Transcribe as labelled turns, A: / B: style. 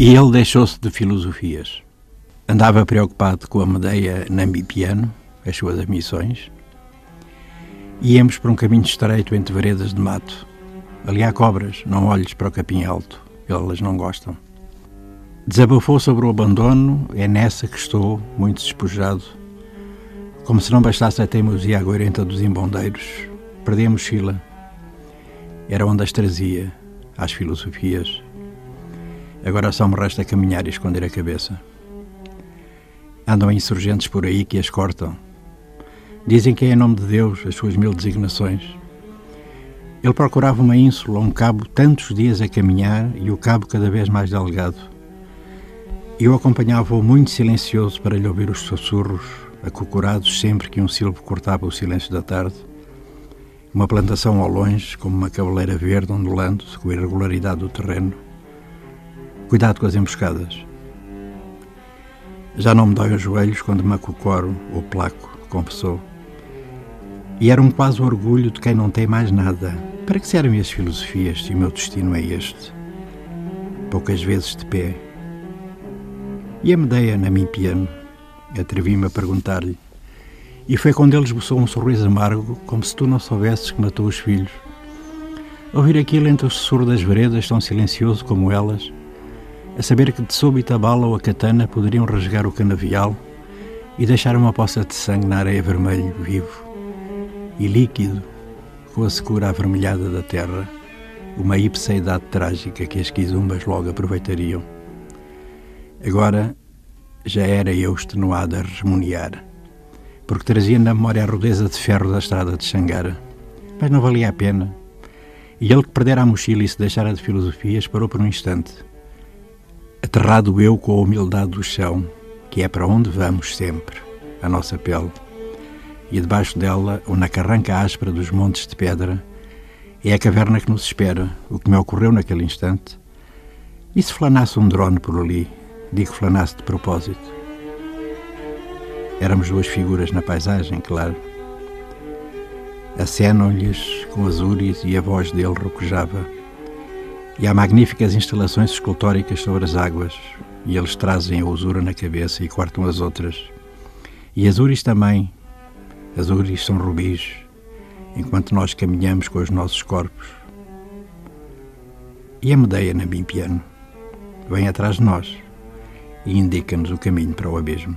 A: E ele deixou-se de filosofias. Andava preocupado com a Medeia Nambipiano, as suas ambições. Íamos por um caminho estreito entre veredas de mato. Ali há cobras, não olhes para o capim alto, elas não gostam. Desabafou sobre o abandono, é nessa que estou, muito despojado. Como se não bastasse a teimosia agourenta dos embondeiros, perdi a mochila. Era onde as trazia, às filosofias. Agora só me resta caminhar e esconder a cabeça. Andam insurgentes por aí que as cortam. Dizem que é em nome de Deus as suas mil designações. Ele procurava uma ínsula, um cabo, tantos dias a caminhar e o cabo cada vez mais delgado. Eu acompanhava-o muito silencioso para lhe ouvir os sussurros, acocorados sempre que um silvo cortava o silêncio da tarde. Uma plantação ao longe, como uma cabeleira verde ondulando com a irregularidade do terreno Cuidado com as emboscadas. Já não me dói os joelhos quando me acocoro ou placo, confessou. E era um quase orgulho de quem não tem mais nada. Para que servem as filosofias se o meu destino é este? Poucas vezes de pé. E a Medeia na mim piano? Atrevi-me a perguntar-lhe. E foi quando ele esboçou um sorriso amargo, como se tu não soubesses que matou os filhos. Ouvir aquilo entre o sussurro das veredas, tão silencioso como elas, a saber que de súbita a bala ou a katana poderiam rasgar o canavial e deixar uma poça de sangue na areia vermelho vivo e líquido com a secura avermelhada da terra, uma ipseidade trágica que as quizumbas logo aproveitariam. Agora já era eu extenuado a resmuniar, porque trazia na memória a rudeza de ferro da estrada de Xangara, mas não valia a pena. E ele que perdera a mochila e se deixara de filosofias parou por um instante aterrado eu com a humildade do chão, que é para onde vamos sempre, a nossa pele, e debaixo dela, ou na carranca áspera dos montes de pedra, é a caverna que nos espera, o que me ocorreu naquele instante. E se flanasse um drone por ali, digo flanasse de propósito. Éramos duas figuras na paisagem, claro. Acenam-lhes com azures e a voz dele rocojava e há magníficas instalações escultóricas sobre as águas, e eles trazem a usura na cabeça e cortam as outras. E as uris também. As uris são rubis, enquanto nós caminhamos com os nossos corpos. E a Medeia na Bimpiano vem atrás de nós e indica-nos o caminho para o abismo.